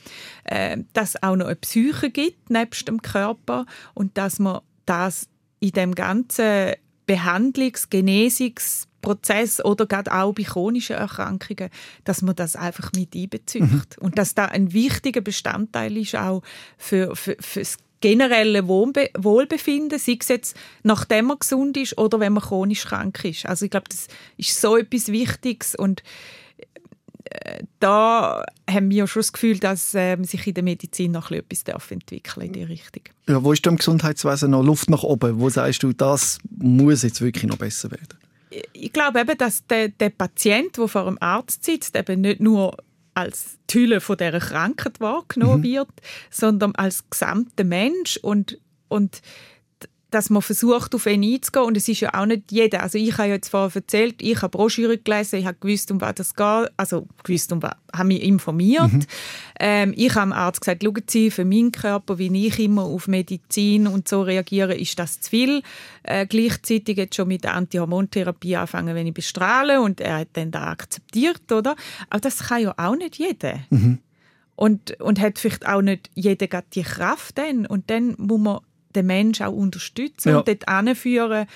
äh, dass es auch noch eine Psyche gibt nebst dem Körper und dass man das in dem ganzen Behandlungs-, Genesungs- Prozess oder gerade auch bei chronischen Erkrankungen, dass man das einfach mit einbezieht. Mhm. Und dass da ein wichtiger Bestandteil ist auch für, für, für das generelle Wohlbe Wohlbefinden, sei es jetzt nachdem man gesund ist oder wenn man chronisch krank ist. Also ich glaube, das ist so etwas Wichtiges und äh, da haben wir schon das Gefühl, dass äh, sich in der Medizin noch etwas darf entwickeln in die Richtung. Ja, wo ist da im Gesundheitswesen noch Luft nach oben? Wo sagst du, das muss jetzt wirklich noch besser werden? ich glaube eben, dass der, der Patient, der vor dem Arzt sitzt, eben nicht nur als Tülle von dieser Krankheit wahrgenommen mhm. wird, sondern als gesamter Mensch und, und dass man versucht, auf ihn einzugehen. Und es ist ja auch nicht jeder. Also ich habe jetzt vorher erzählt, ich habe Broschüre gelesen, ich habe gewusst, um was das geht. Also gewusst, um was, habe mich informiert. Mhm. Ähm, ich habe dem Arzt gesagt, schauen Sie, für meinen Körper, wie ich immer auf Medizin und so reagiere, ist das zu viel. Äh, gleichzeitig jetzt schon mit der Antihormontherapie anfangen, wenn ich bestrahle. Und er hat dann da akzeptiert, oder? Aber das kann ja auch nicht jeder. Mhm. Und, und hat vielleicht auch nicht jeder die Kraft dann. Und dann muss man den Menschen auch unterstützen ja. und dort anführen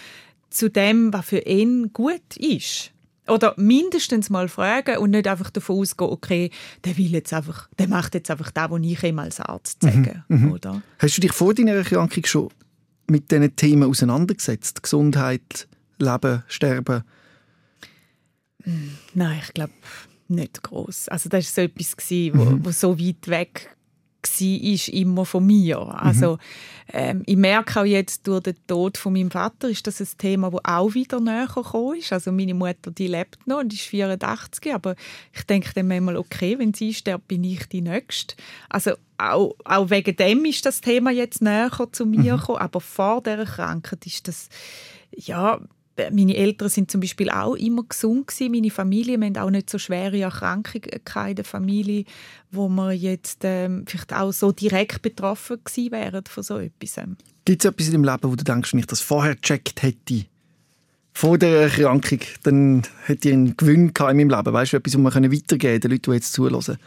zu dem, was für ihn gut ist. Oder mindestens mal fragen und nicht einfach davon ausgehen, okay, der will jetzt einfach, der macht jetzt einfach das, was ich ihm als Arzt mhm, sage. Mhm, oder? Hast du dich vor deiner Erkrankung schon mit diesen Themen auseinandergesetzt? Gesundheit, Leben, Sterben? Nein, ich glaube nicht groß. Also das war so etwas, wo, mhm. wo so weit weg war immer von mir. Also ähm, ich merke auch jetzt durch den Tod von meinem Vater ist das ein Thema, das auch wieder näher gekommen ist. Also meine Mutter, die lebt noch und ist 84, aber ich denke dann manchmal, okay, wenn sie stirbt, bin ich die Nächste. Also auch, auch wegen dem ist das Thema jetzt näher zu mir mhm. gekommen, aber vor dieser Krankheit ist das ja meine Eltern sind zum Beispiel auch immer gesund gewesen. Meine Familie, wir haben auch nicht so schwere Erkrankungen in der Familie, wo wir jetzt ähm, vielleicht auch so direkt betroffen gewesen wären von so etwas. Gibt es etwas in deinem Leben, wo du denkst, wenn ich das vorher gecheckt hätte, vor der Erkrankung, dann hätte ich einen Gewinn in meinem Leben? Weißt du, etwas, was wir weitergeben können, den Leuten, die jetzt zuhören?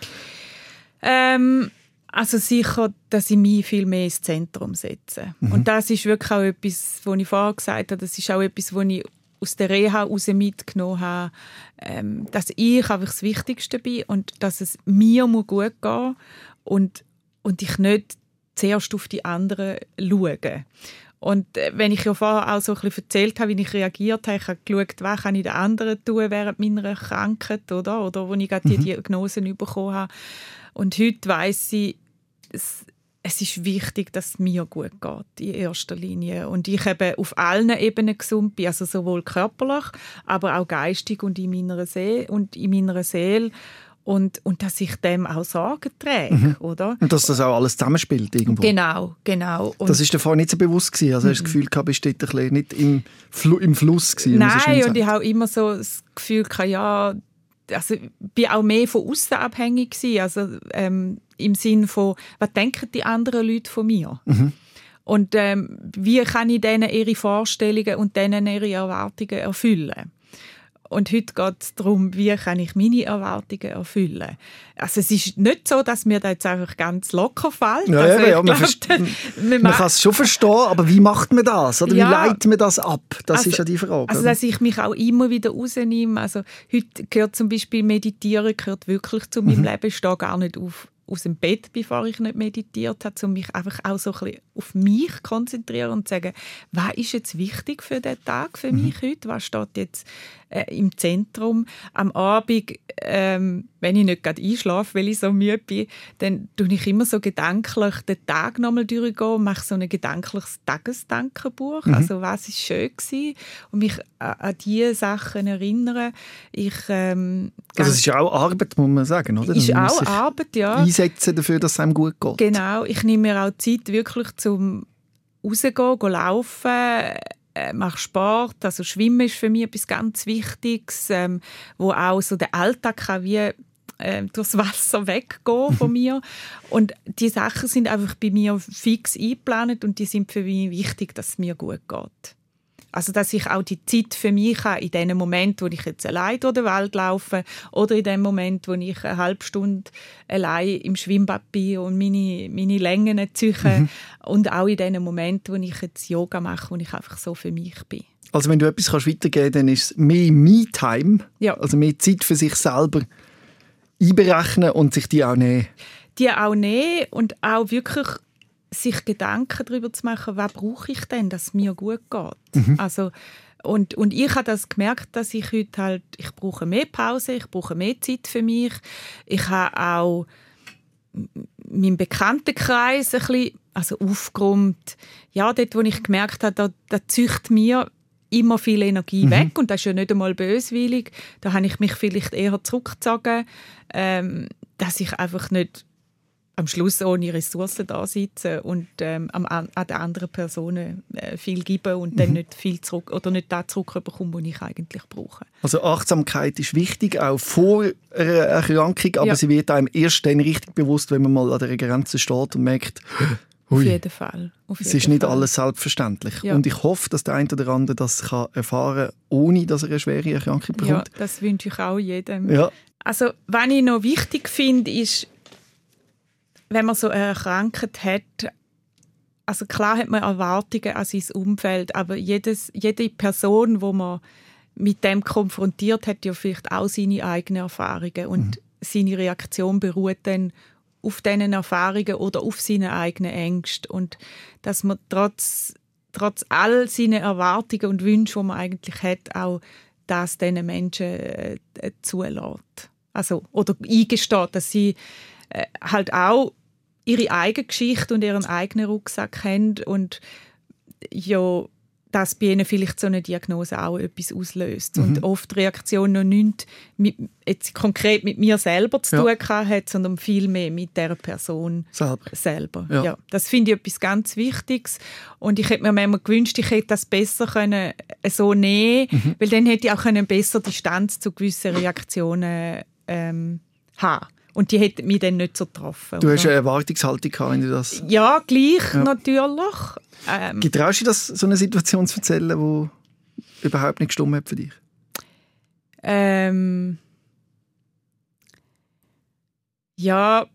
Ähm, also sicher, dass ich mich viel mehr ins Zentrum setze. Mhm. Und das ist wirklich auch etwas, was ich vorher gesagt habe, das ist auch etwas, was ich aus der Reha heraus mitgenommen habe, ähm, dass ich einfach das Wichtigste bin und dass es mir gut gehen muss und, und ich nicht zuerst auf die anderen schaue. Und äh, wenn ich ja vorher auch so ein bisschen erzählt habe, wie ich reagiert habe, ich habe geschaut, was kann ich den anderen tun während meiner Krankheit, oder? Oder wo ich gerade die mhm. Diagnosen bekommen habe. Und heute weiss ich, es, es ist wichtig, dass es mir gut geht, in erster Linie. Und ich eben auf allen Ebenen gesund bin, also sowohl körperlich, aber auch geistig und in meiner Seele. Und in meiner Seele und, und dass ich dem auch Sorge träge, mhm. oder? Und dass das auch alles zusammenspielt irgendwo. Genau, genau. Und das ist davor nicht so bewusst gewesen. Also mhm. hast du das Gefühl gehabt, bist du nicht im, Fl im Fluss gewesen? Nein, und ich habe immer so das Gefühl gehabt, ja, also ich bin auch mehr von außen abhängig gewesen. Also ähm, im Sinn von, was denken die anderen Leute von mir? Mhm. Und ähm, wie kann ich denen ihre Vorstellungen und denen ihre Erwartungen erfüllen? Und heute geht es darum, wie kann ich meine Erwartungen erfüllen. Also es ist nicht so, dass mir das jetzt einfach ganz locker fällt. Ja, also ja, man, glaub, man kann es schon verstehen, aber wie macht man das? Oder ja, wie leitet man das ab? Das also, ist ja die Frage. Also dass ich mich auch immer wieder rausnehme. Also heute gehört zum Beispiel Meditieren gehört wirklich zu meinem mhm. Leben. Ich stehe gar nicht auf aus dem Bett, bevor ich nicht meditiert habe, um mich einfach auch so ein bisschen auf mich zu konzentrieren und zu sagen, was ist jetzt wichtig für den Tag für mich mhm. heute? Was steht jetzt äh, im Zentrum? Am Abend, ähm, wenn ich nicht gerade einschlafe, weil ich so müde bin, dann tue ich immer so gedanklich den Tag nochmal durchgehen und mache so ein gedankliches Tagesdankenbuch. Mhm. Also was ist schön gewesen und mich an, an diese Sachen erinnern. Ich, ähm, also es ist ja auch Arbeit, muss man sagen, oder? Ist auch Arbeit, ja. Einsetzen dafür, dass es einem gut geht. Genau. Ich nehme mir auch Zeit wirklich zum rausgehen, laufen, äh, mache Sport, also Schwimmen ist für mich etwas ganz Wichtiges, ähm, wo auch so der Alltag kann wie äh, durchs Wasser weggehen von mir. Und die Sachen sind einfach bei mir fix eingeplant und die sind für mich wichtig, dass es mir gut geht. Also, dass ich auch die Zeit für mich habe, in dem Moment, wo ich jetzt allein durch die Welt laufe oder in dem Moment, wo ich eine halbe Stunde allein im Schwimmbad bin und meine, meine Längen ziehe mhm. und auch in dem Moment, wo ich jetzt Yoga mache, wo ich einfach so für mich bin. Also wenn du etwas kannst weitergeben kannst, dann ist es mehr Me-Time, ja. also mehr Zeit für sich selber einberechnen und sich die auch nehmen. Die auch nehmen und auch wirklich sich Gedanken darüber zu machen, was brauche ich denn, dass es mir gut geht. Mhm. Also, und, und ich habe das gemerkt, dass ich heute halt, ich brauche mehr Pause, ich brauche mehr Zeit für mich. Ich habe auch meinen Bekanntenkreis ein bisschen, also aufgeräumt. Ja, dort, wo ich gemerkt habe, da, da zücht mir immer viel Energie mhm. weg und das ist ja nicht einmal böswillig. Da habe ich mich vielleicht eher zurückgezogen, ähm, dass ich einfach nicht am Schluss ohne Ressourcen da sitzen und ähm, an, an den anderen Personen äh, viel geben und mhm. dann nicht viel zurück oder nicht das zurückbekommen, was ich eigentlich brauche. Also Achtsamkeit ist wichtig, auch vor einer Erkrankung, aber ja. sie wird einem erst dann richtig bewusst, wenn man mal an der Grenze steht und merkt, Ui, Auf jeden Fall. Auf jeden es ist nicht Fall. alles selbstverständlich. Ja. Und ich hoffe, dass der eine oder andere das kann erfahren kann, ohne dass er eine schwere Erkrankung bekommt. Ja, das wünsche ich auch jedem. Ja. Also, was ich noch wichtig finde, ist, wenn man so eine hat, also klar hat man Erwartungen an sein Umfeld, aber jedes, jede Person, wo man mit dem konfrontiert, hat ja vielleicht auch seine eigenen Erfahrungen und mhm. seine Reaktion beruht dann auf diesen Erfahrungen oder auf seine eigenen Ängste und dass man trotz, trotz all seinen Erwartungen und Wünschen, die man eigentlich hat, auch das diesen Menschen äh, zulässt. Also, oder eingesteht, dass sie äh, halt auch ihre eigene Geschichte und ihren eigenen Rucksack haben und ja, dass bei ihnen vielleicht so eine Diagnose auch etwas auslöst. Mhm. Und oft die Reaktion noch nicht mit, jetzt konkret mit mir selber zu ja. tun hat, sondern viel mehr mit der Person selber. selber. Ja. ja. das finde ich etwas ganz Wichtiges. Und ich hätte mir manchmal gewünscht, ich hätte das besser können äh, so nehmen mhm. weil dann hätte ich auch können besser Distanz zu gewissen Reaktionen ähm, haben und die hätten mich dann nicht so getroffen. Du oder? hast eine Erwartungshaltung gehabt, wenn du das... Ja, gleich ja. natürlich. Ähm, Getraust du das, so eine Situation zu erzählen, die überhaupt nicht gestimmt hat für dich? Ähm, ja,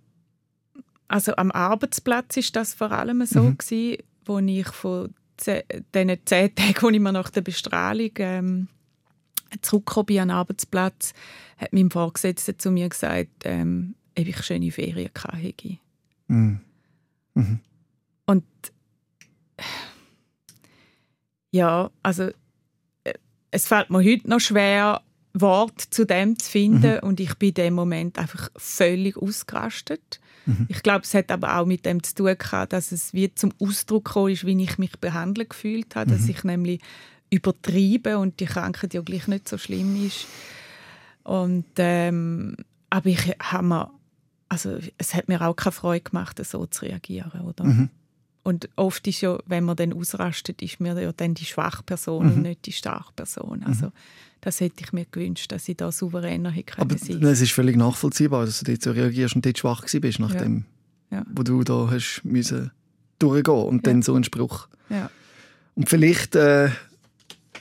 also am Arbeitsplatz ist das vor allem so mhm. gewesen, wo ich von diesen zehn Tagen, wo ich mir nach der Bestrahlung ähm, zurückgekommen bin an den Arbeitsplatz, hat mein Vorgesetzter zu mir gesagt, ähm, ob ich schöne Ferien hatte. Mhm. Mhm. Und ja, also äh, es fällt mir heute noch schwer, Wort zu dem zu finden mhm. und ich bin in dem Moment einfach völlig ausgerastet. Mhm. Ich glaube, es hat aber auch mit dem zu tun gehabt, dass es wie zum Ausdruck gekommen ist, wie ich mich behandelt gefühlt habe, mhm. dass ich nämlich übertrieben und die Krankheit ja gleich nicht so schlimm ist. Und, ähm, aber ich habe mir, also es hat mir auch keine Freude gemacht, so zu reagieren, oder? Mhm. Und oft ist ja, wenn man dann ausrastet, ist mir ja dann die schwache Person mhm. und nicht die starke Person. Also mhm. das hätte ich mir gewünscht, dass ich da souveräner hätte Aber sein. es ist völlig nachvollziehbar, dass du dort so reagierst und dort schwach bist, nachdem, ja. Ja. wo du da hast müssen durchgehen und ja. dann so einen Spruch. Ja. Und vielleicht äh,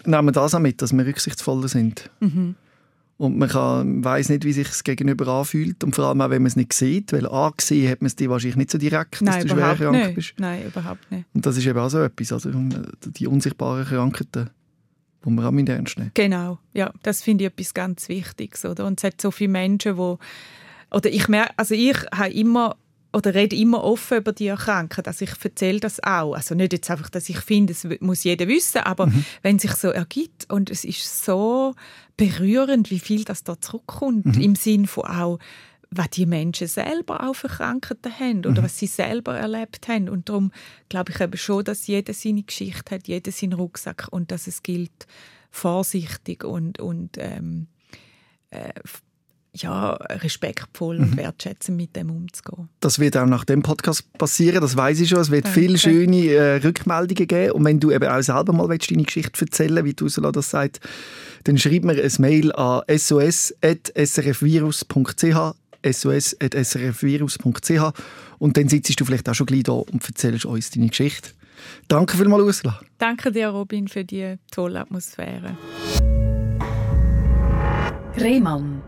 nehmen wir das auch mit, dass wir rücksichtsvoller sind. Mhm. Und man kann, weiss nicht, wie sich das Gegenüber anfühlt. Und vor allem auch, wenn man es nicht sieht. Weil angesehen hat man es dir wahrscheinlich nicht so direkt, Nein, dass du schwer krank nicht. bist. Nein, überhaupt nicht. Und das ist eben auch so etwas. Also die unsichtbaren Krankheiten, die man auch mit ernst nehmen. Genau, ja. Das finde ich etwas ganz Wichtiges. Oder? Und es hat so viele Menschen, die oder ich merke, also ich habe immer oder rede immer offen über die Erkrankung. Also ich erzähle das auch. Also nicht jetzt einfach, dass ich finde, es muss jeder wissen, aber mhm. wenn es sich so ergibt und es ist so berührend, wie viel das da zurückkommt, mhm. im Sinn von auch, was die Menschen selber auch für Krankheiten haben oder mhm. was sie selber erlebt haben. Und darum glaube ich eben schon, dass jeder seine Geschichte hat, jeder seinen Rucksack und dass es gilt, vorsichtig und, und ähm, äh, ja, respektvoll und mhm. wertschätzend mit dem umzugehen. Das wird auch nach dem Podcast passieren, das weiß ich schon. Es wird viele schöne äh, Rückmeldungen geben. Und wenn du eben auch selber mal willst, deine Geschichte erzählen wie Ursula das sagt, dann schreib mir ein Mail an sos.srfvirus.ch sos.srfvirus.ch und dann sitzt du vielleicht auch schon gleich da und erzählst uns deine Geschichte. Danke vielmals, Ursula. Danke dir, Robin, für die tolle Atmosphäre. Rehmann.